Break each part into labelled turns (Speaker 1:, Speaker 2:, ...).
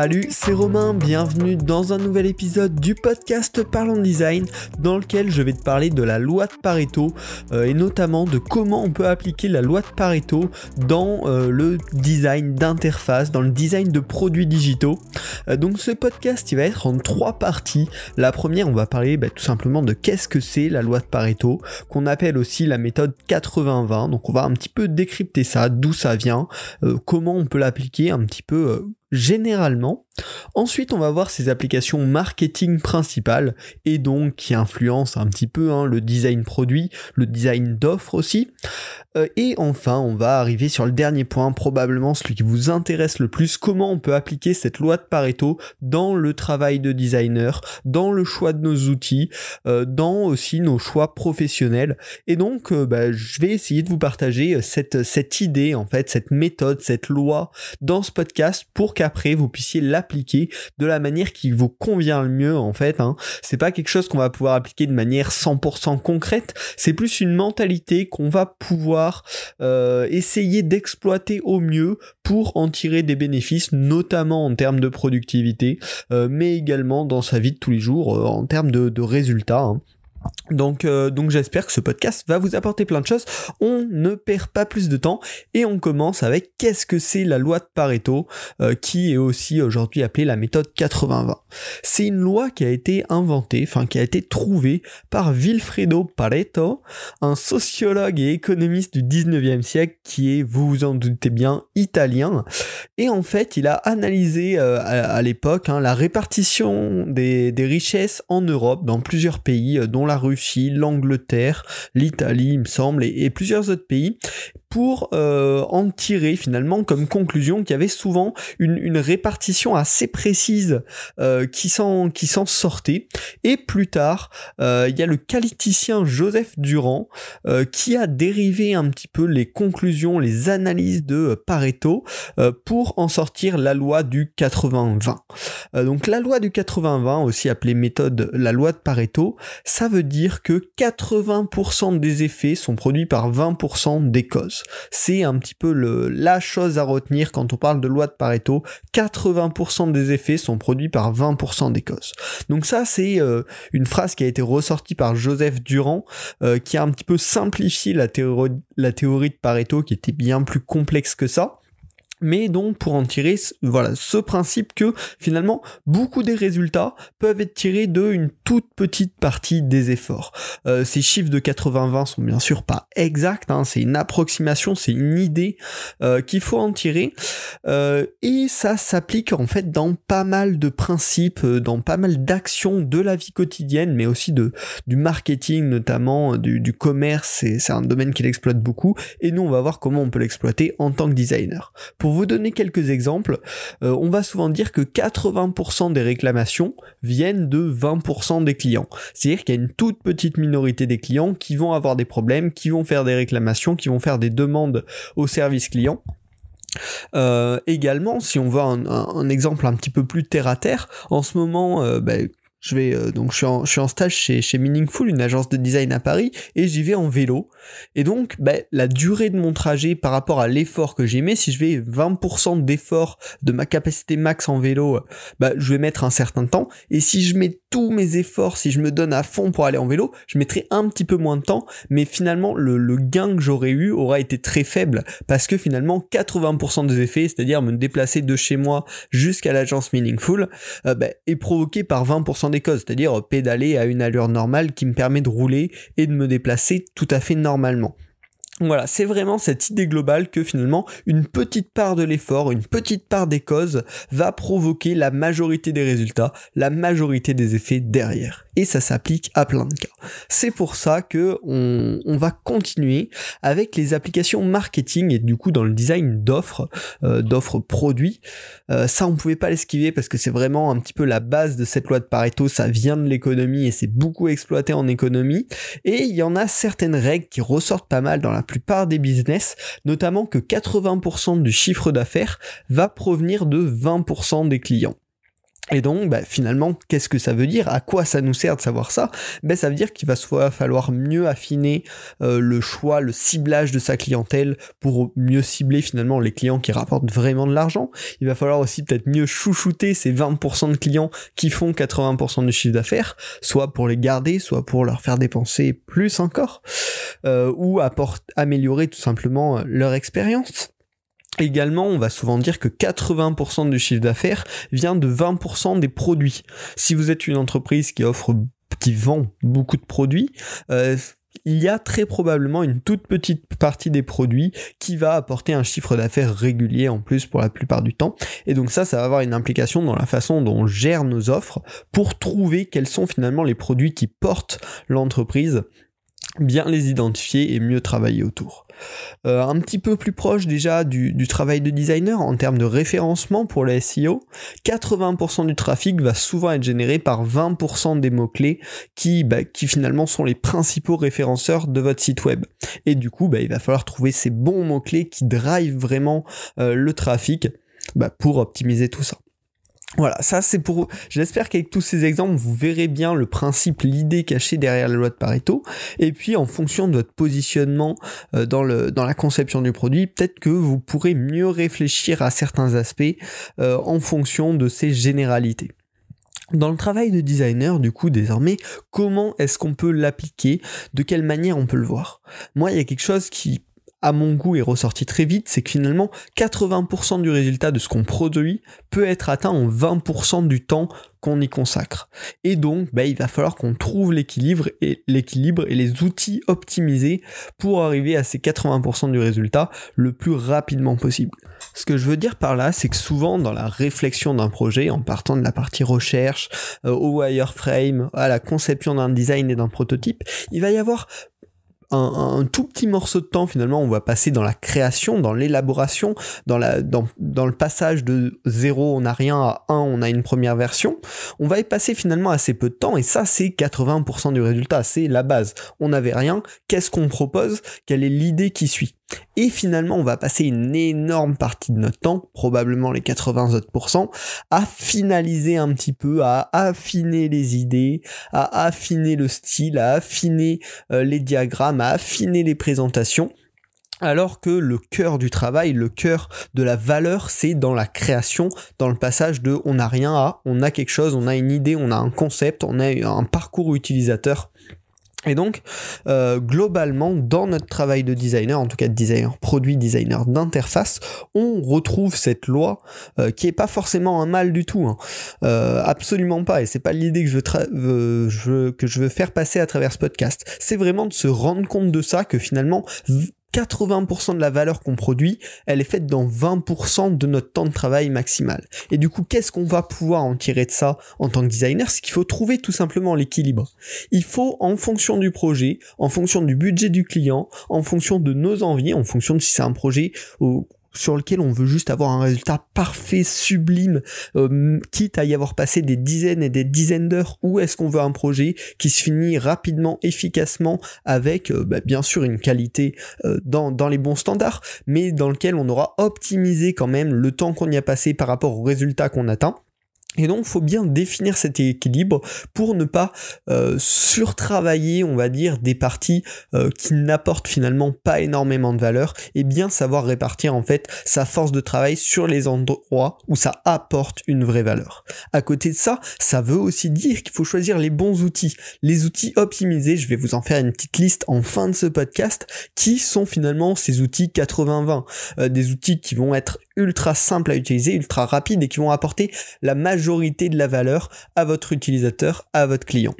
Speaker 1: Salut, c'est Romain, bienvenue dans un nouvel épisode du podcast Parlons Design dans lequel je vais te parler de la loi de Pareto euh, et notamment de comment on peut appliquer la loi de Pareto dans euh, le design d'interface, dans le design de produits digitaux. Euh, donc ce podcast il va être en trois parties. La première on va parler bah, tout simplement de qu'est-ce que c'est la loi de Pareto, qu'on appelle aussi la méthode 80-20. Donc on va un petit peu décrypter ça, d'où ça vient, comment on peut l'appliquer un petit peu généralement. Ensuite, on va voir ses applications marketing principales et donc qui influencent un petit peu hein, le design produit, le design d'offres aussi. Euh, et enfin, on va arriver sur le dernier point, probablement celui qui vous intéresse le plus, comment on peut appliquer cette loi de Pareto dans le travail de designer, dans le choix de nos outils, euh, dans aussi nos choix professionnels. Et donc, euh, bah, je vais essayer de vous partager cette, cette idée, en fait, cette méthode, cette loi dans ce podcast pour qu'après vous puissiez l'appliquer de la manière qui vous convient le mieux en fait. Hein. C'est pas quelque chose qu'on va pouvoir appliquer de manière 100% concrète, c'est plus une mentalité qu'on va pouvoir euh, essayer d'exploiter au mieux pour en tirer des bénéfices, notamment en termes de productivité, euh, mais également dans sa vie de tous les jours euh, en termes de, résultats. hein. Donc, euh, donc j'espère que ce podcast va vous apporter plein de choses. On ne perd pas plus de temps et on commence avec qu'est-ce que c'est la loi de Pareto, euh, qui est aussi aujourd'hui appelée la méthode 80-20. C'est une loi qui a été inventée, enfin qui a été trouvée par Vilfredo Pareto, un sociologue et économiste du 19e siècle qui est, vous vous en doutez bien, italien. Et en fait, il a analysé euh, à, l'époque hein, la répartition des, des richesses en Europe dans plusieurs pays, dont la Russie, l'Angleterre, l'Italie, il me semble, et, plusieurs autres pays, pour euh, en tirer finalement comme conclusion qu'il y avait souvent une, répartition assez précise euh, qui s'en sortait. Et plus tard, euh, il y a le qualiticien Joseph Durand qui a dérivé un petit peu les conclusions, les analyses de Pareto pour en sortir la loi du 80-20. Euh, donc la loi du 80-20, aussi appelée méthode la loi de Pareto, ça veut dire que 80% des effets sont produits par 20% des causes. C'est un petit peu le, la chose à retenir quand on parle de loi de Pareto. 80% des effets sont produits par 20% des causes. Donc ça, c'est euh, une phrase qui a été ressortie par Joseph Durand, euh, qui a un petit peu simplifié la théorie, la théorie de Pareto, qui était bien plus complexe que ça mais donc pour en tirer voilà ce principe que finalement beaucoup des résultats peuvent être tirés de une toute petite partie des efforts. Euh, ces chiffres de 80-20 sont bien sûr pas exacts, hein, c'est une approximation, c'est une idée euh, qu'il faut en tirer Euh, et ça s'applique en fait dans pas mal de principes, euh, dans pas mal d'actions de la vie quotidienne, mais aussi de du marketing notamment, euh, du, du commerce, c'est un domaine qu'il exploite beaucoup et nous on va voir comment on peut l'exploiter en tant que designer. Vous donner quelques exemples, euh, on va souvent dire que 80% des réclamations viennent de 20% des clients. C'est-à-dire qu'il y a une toute petite minorité des clients qui vont avoir des problèmes, qui vont faire des réclamations, qui vont faire des demandes au service client. Euh, également, si on veut un, exemple un petit peu plus terre à terre, en ce moment, euh, bah, je vais euh, donc je suis en, stage chez, chez Meaningful, une agence de design à Paris, et j'y vais en vélo. Et donc, bah, la durée de mon trajet par rapport à l'effort que j'ai mis, si je vais 20% d'effort de ma capacité max en vélo, bah, je vais mettre un certain temps. Et si je mets tous mes efforts, si je me donne à fond pour aller en vélo, je mettrai un petit peu moins de temps. Mais finalement, le, le gain que j'aurais eu aura été très faible parce que finalement, 80% des effets, c'est-à-dire me déplacer de chez moi jusqu'à l'agence Meaningful, euh, bah, est provoqué par 20% des causes, c'est-à-dire euh, pédaler à une allure normale qui me permet de rouler et de me déplacer tout à fait normalement. Voilà, c'est vraiment cette idée globale que finalement une petite part de l'effort, une petite part des causes va provoquer la majorité des résultats, la majorité des effets derrière. Et ça s'applique à plein de cas. C'est pour ça que on, va continuer avec les applications marketing et du coup dans le design d'offres, euh, d'offres produits. Euh, ça on pouvait pas l'esquiver parce que c'est vraiment un petit peu la base de cette loi de Pareto, ça vient de l'économie et c'est beaucoup exploité en économie. Et il y en a certaines règles qui ressortent pas mal dans la plupart des business, notamment que 80% du chiffre d'affaires va provenir de 20% des clients. Et donc, bah, finalement, qu'est-ce que ça veut dire? À quoi ça nous sert de savoir ça? Ben, Ça veut dire qu'il va soit falloir mieux affiner euh, le choix, le ciblage de sa clientèle pour mieux cibler finalement les clients qui rapportent vraiment de l'argent. Il va falloir aussi peut-être mieux chouchouter ces 20% de clients qui font 80% du chiffre d'affaires, soit pour les garder, soit pour leur faire dépenser plus encore, euh, ou améliorer tout simplement leur expérience. Également, on va souvent dire que 80% du chiffre d'affaires vient de 20% des produits. Si vous êtes une entreprise qui offre, qui vend beaucoup de produits, euh, il y a très probablement une toute petite partie des produits qui va apporter un chiffre d'affaires régulier en plus pour la plupart du temps. Et donc ça, ça va avoir une implication dans la façon dont on gère nos offres pour trouver quels sont finalement les produits qui portent l'entreprise bien les identifier et mieux travailler autour. Euh, un petit peu plus proche déjà du, travail de designer en termes de référencement pour le SEO, 80% du trafic va souvent être généré par 20% des mots-clés qui, bah, qui finalement sont les principaux référenceurs de votre site web. Et du coup, bah, il va falloir trouver ces bons mots-clés qui drivent vraiment euh, le trafic bah, pour optimiser tout ça. Voilà, ça c'est pour. J'espère qu'avec tous ces exemples, vous verrez bien le principe, l'idée cachée derrière la loi de Pareto. Et puis, en fonction de votre positionnement euh, dans, le, dans la conception du produit, peut-être que vous pourrez mieux réfléchir à certains aspects euh, en fonction de ces généralités. Dans le travail de designer, du coup, désormais, comment est-ce qu'on peut l'appliquer? De quelle manière on peut le voir? Moi, il y a quelque chose qui à mon goût est ressorti très vite, c'est que finalement 80% du résultat de ce qu'on produit peut être atteint en 20% du temps qu'on y consacre. Et donc, bah, il va falloir qu'on trouve l'équilibre et l'équilibre et les outils optimisés pour arriver à ces 80% du résultat le plus rapidement possible. Ce que je veux dire par là, c'est que souvent dans la réflexion d'un projet, en partant de la partie recherche, euh, au wireframe, à la conception d'un design et d'un prototype, il va y avoir un, tout petit morceau de temps finalement on va passer dans la création, dans l'élaboration, dans, la, dans, dans le passage de 0 on n'a rien à 1 on a une première version, on va y passer finalement assez peu de temps et ça c'est 80% du résultat, c'est la base. On n'avait rien, qu'est-ce qu'on propose, quelle est l'idée qui suit? Et finalement, on va passer une énorme partie de notre temps, probablement les 80 autres à finaliser un petit peu, à affiner les idées, à affiner le style, à affiner euh, les diagrammes, à affiner les présentations. Alors que le cœur du travail, le cœur de la valeur, c'est dans la création, dans le passage de on n'a rien à, on a quelque chose, on a une idée, on a un concept, on a un parcours utilisateur et donc, euh, globalement, dans notre travail de designer, en tout cas de designer produit, designer d'interface, on retrouve cette loi euh, qui est pas forcément un mal du tout, hein. euh, absolument pas. Et c'est pas l'idée que je veux, que je veux faire passer à travers ce podcast. C'est vraiment de se rendre compte de ça, que finalement, 80% de la valeur qu'on produit, elle est faite dans 20% de notre temps de travail maximal. Et du coup, qu'est-ce qu'on va pouvoir en tirer de ça en tant que designer? C'est qu'il faut trouver tout simplement l'équilibre. Il faut, en fonction du projet, en fonction du budget du client, en fonction de nos envies, en fonction de si c'est un projet sur lequel on veut juste avoir un résultat parfait, sublime, euh, quitte à y avoir passé des dizaines et des dizaines d'heures, ou est-ce qu'on veut un projet qui se finit rapidement, efficacement, avec euh, bah, bien sûr une qualité euh, dans, dans les bons standards, mais dans lequel on aura optimisé quand même le temps qu'on y a passé par rapport au résultat qu'on atteint et donc, il faut bien définir cet équilibre pour ne pas euh, surtravailler, on va dire, des parties euh, qui n'apportent finalement pas énormément de valeur, et bien savoir répartir en fait sa force de travail sur les endroits où ça apporte une vraie valeur. À côté de ça, ça veut aussi dire qu'il faut choisir les bons outils, les outils optimisés. Je vais vous en faire une petite liste en fin de ce podcast, qui sont finalement ces outils 80-20, euh, des outils qui vont être ultra simples à utiliser, ultra rapides et qui vont apporter la majorité de la valeur à votre utilisateur, à votre client.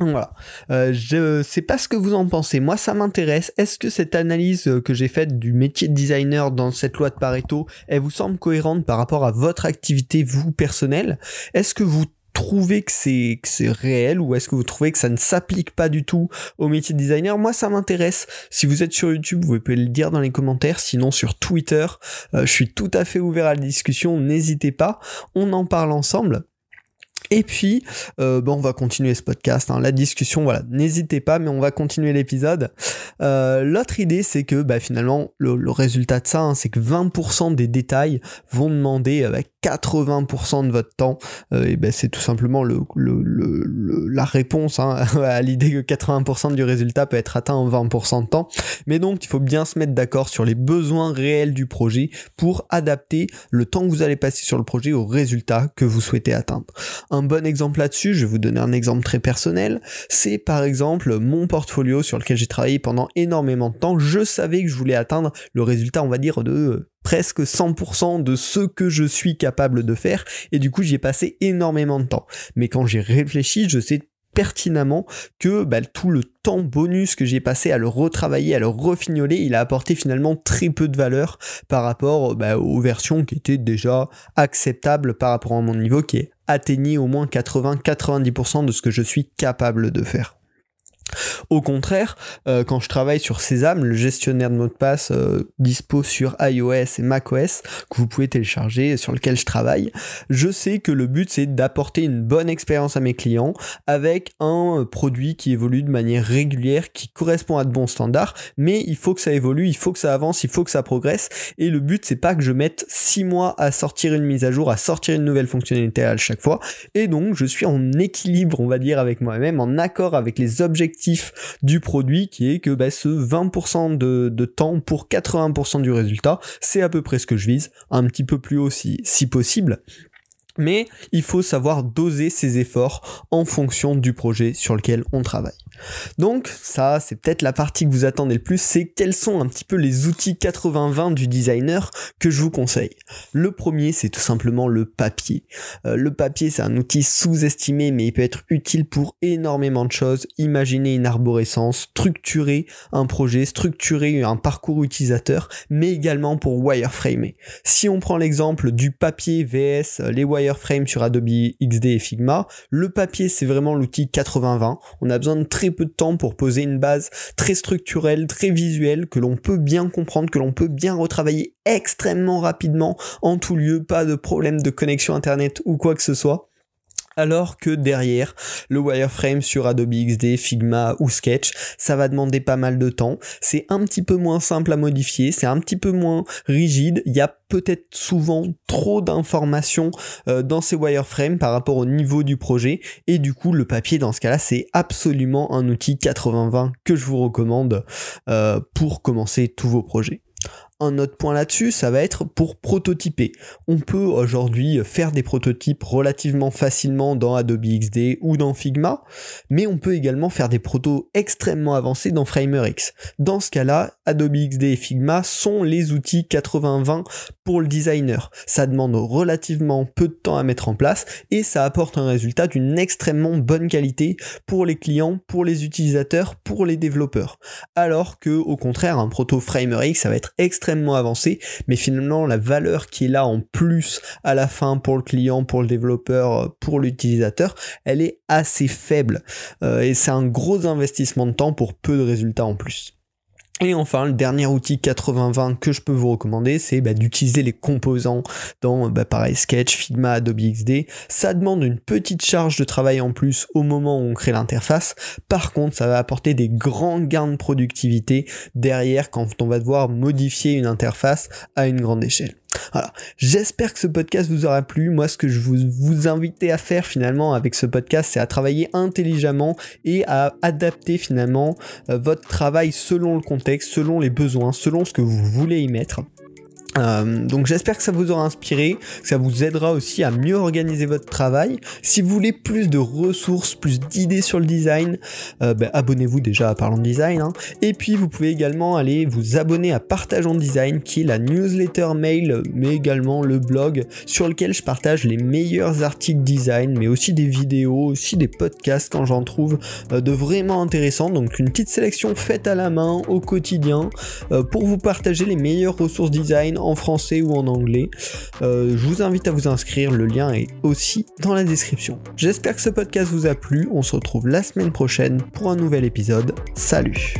Speaker 1: Voilà. Euh, je sais pas ce que vous en pensez. Moi, ça m'intéresse. Est-ce que cette analyse que j'ai faite du métier de designer dans cette loi de Pareto, elle vous semble cohérente par rapport à votre activité, vous, personnelle? Est-ce que vous trouvez que c'est que c'est réel ou est-ce que vous trouvez que ça ne s'applique pas du tout au métier de designer? Moi, ça m'intéresse. Si vous êtes sur YouTube, vous pouvez le dire dans les commentaires. Sinon, sur Twitter, euh, je suis tout à fait ouvert à la discussion. N'hésitez pas. On en parle ensemble. Et puis, euh, bon, on va continuer ce podcast, hein. la discussion, voilà, n'hésitez pas, mais on va continuer l'épisode. Euh, l'autre idée, c'est que bah, finalement, le, résultat de ça, hein, c'est que 20% des détails vont demander 80% de votre temps, euh, et ben c'est tout simplement le, la réponse hein, à l'idée que 80% du résultat peut être atteint en 20% de temps. Mais donc il faut bien se mettre d'accord sur les besoins réels du projet pour adapter le temps que vous allez passer sur le projet au résultat que vous souhaitez atteindre. Un bon exemple là-dessus, je vais vous donner un exemple très personnel, c'est par exemple mon portfolio sur lequel j'ai travaillé pendant énormément de temps. Je savais que je voulais atteindre le résultat, on va dire, de presque 100% de ce que je suis capable de faire et du coup j'y ai passé énormément de temps. Mais quand j'ai réfléchi, je sais pertinemment que bah, tout le temps bonus que j'ai passé à le retravailler, à le refignoler, il a apporté finalement très peu de valeur par rapport bah, aux versions qui étaient déjà acceptables par rapport à mon niveau qui atteignait au moins 80-90% de ce que je suis capable de faire. Au contraire, euh, quand je travaille sur Sesame, le gestionnaire de mots de passe euh, dispo sur iOS et macOS, que vous pouvez télécharger, sur lequel je travaille, je sais que le but c'est d'apporter une bonne expérience à mes clients avec un euh, produit qui évolue de manière régulière, qui correspond à de bons standards, mais il faut que ça évolue, il faut que ça avance, il faut que ça progresse, et le but c'est pas que je mette 6 mois à sortir une mise à jour, à sortir une nouvelle fonctionnalité à chaque fois, et donc je suis en équilibre, on va dire, avec moi-même, en accord avec les objectifs du produit qui est que bah, ce 20% de, temps pour 80% du résultat, c'est à peu près ce que je vise, un petit peu plus haut si, si possible mais il faut savoir doser ses efforts en fonction du projet sur lequel on travaille. Donc ça, c'est peut-être la partie que vous attendez le plus, c'est quels sont un petit peu les outils 80-20 du designer que je vous conseille. Le premier, c'est tout simplement le papier. Euh, le papier, c'est un outil sous-estimé, mais il peut être utile pour énormément de choses. Imaginez une arborescence, structurer un projet, structurer un parcours utilisateur, mais également pour wireframer. Si on prend l'exemple du papier VS les wireframes Frame sur Adobe XD et Figma. Le papier, c'est vraiment l'outil 80-20. On a besoin de très peu de temps pour poser une base très structurelle, très visuelle, que l'on peut bien comprendre, que l'on peut bien retravailler extrêmement rapidement en tout lieu, pas de problème de connexion internet ou quoi que ce soit alors que derrière le wireframe sur Adobe XD, Figma ou Sketch, ça va demander pas mal de temps. C'est un petit peu moins simple à modifier, c'est un petit peu moins rigide. Il y a peut-être souvent trop d'informations euh, dans ces wireframes par rapport au niveau du projet et du coup le papier dans ce cas-là c'est absolument un outil 80-20 que je vous recommande euh, pour commencer tous vos projets. Un autre point là-dessus, ça va être pour prototyper. On peut aujourd'hui faire des prototypes relativement facilement dans Adobe XD ou dans Figma, mais on peut également faire des protos extrêmement avancés dans FramerX. Dans ce cas-là, Adobe XD et Figma sont les outils 80-20 pour le designer. Ça demande relativement peu de temps à mettre en place et ça apporte un résultat d'une extrêmement bonne qualité pour les clients, pour les utilisateurs, pour les développeurs. Alors que au contraire, un proto FramerX, ça va être extrêmement avancé, mais finalement la valeur qui est là en plus à la fin pour le client, pour le développeur, pour l'utilisateur, elle est assez faible. Euh, et c'est un gros investissement de temps pour peu de résultats en plus. Et enfin, le dernier outil 80-20 que je peux vous recommander, c'est bah, d'utiliser les composants dans, bah, pareil, Sketch, Figma, Adobe XD. Ça demande une petite charge de travail en plus au moment où on crée l'interface. Par contre, ça va apporter des grands gains de productivité derrière quand on va devoir modifier une interface à une grande échelle. Voilà. J'espère que ce podcast vous aura plu. Moi, ce que je vous, vous à faire finalement avec ce podcast, c'est à travailler intelligemment et à adapter finalement euh, votre travail selon le contexte, selon les besoins, selon ce que vous voulez y mettre. Euh, donc j'espère que ça vous aura inspiré, que ça vous aidera aussi à mieux organiser votre travail. Si vous voulez plus de ressources, plus d'idées sur le design, euh, ben, abonnez-vous déjà à Parlons Design. Hein. Et puis vous pouvez également aller vous abonner à Partageons Design, qui est la newsletter mail, mais également le blog sur lequel je partage les meilleurs articles design, mais aussi des vidéos, aussi des podcasts quand j'en trouve euh, de vraiment intéressants. Donc une petite sélection faite à la main au quotidien pour vous partager les meilleures ressources design français ou en anglais. Euh, je vous invite à vous inscrire, le lien est aussi dans la description. J'espère que ce podcast vous a plu, on se retrouve la semaine prochaine pour un nouvel épisode. Salut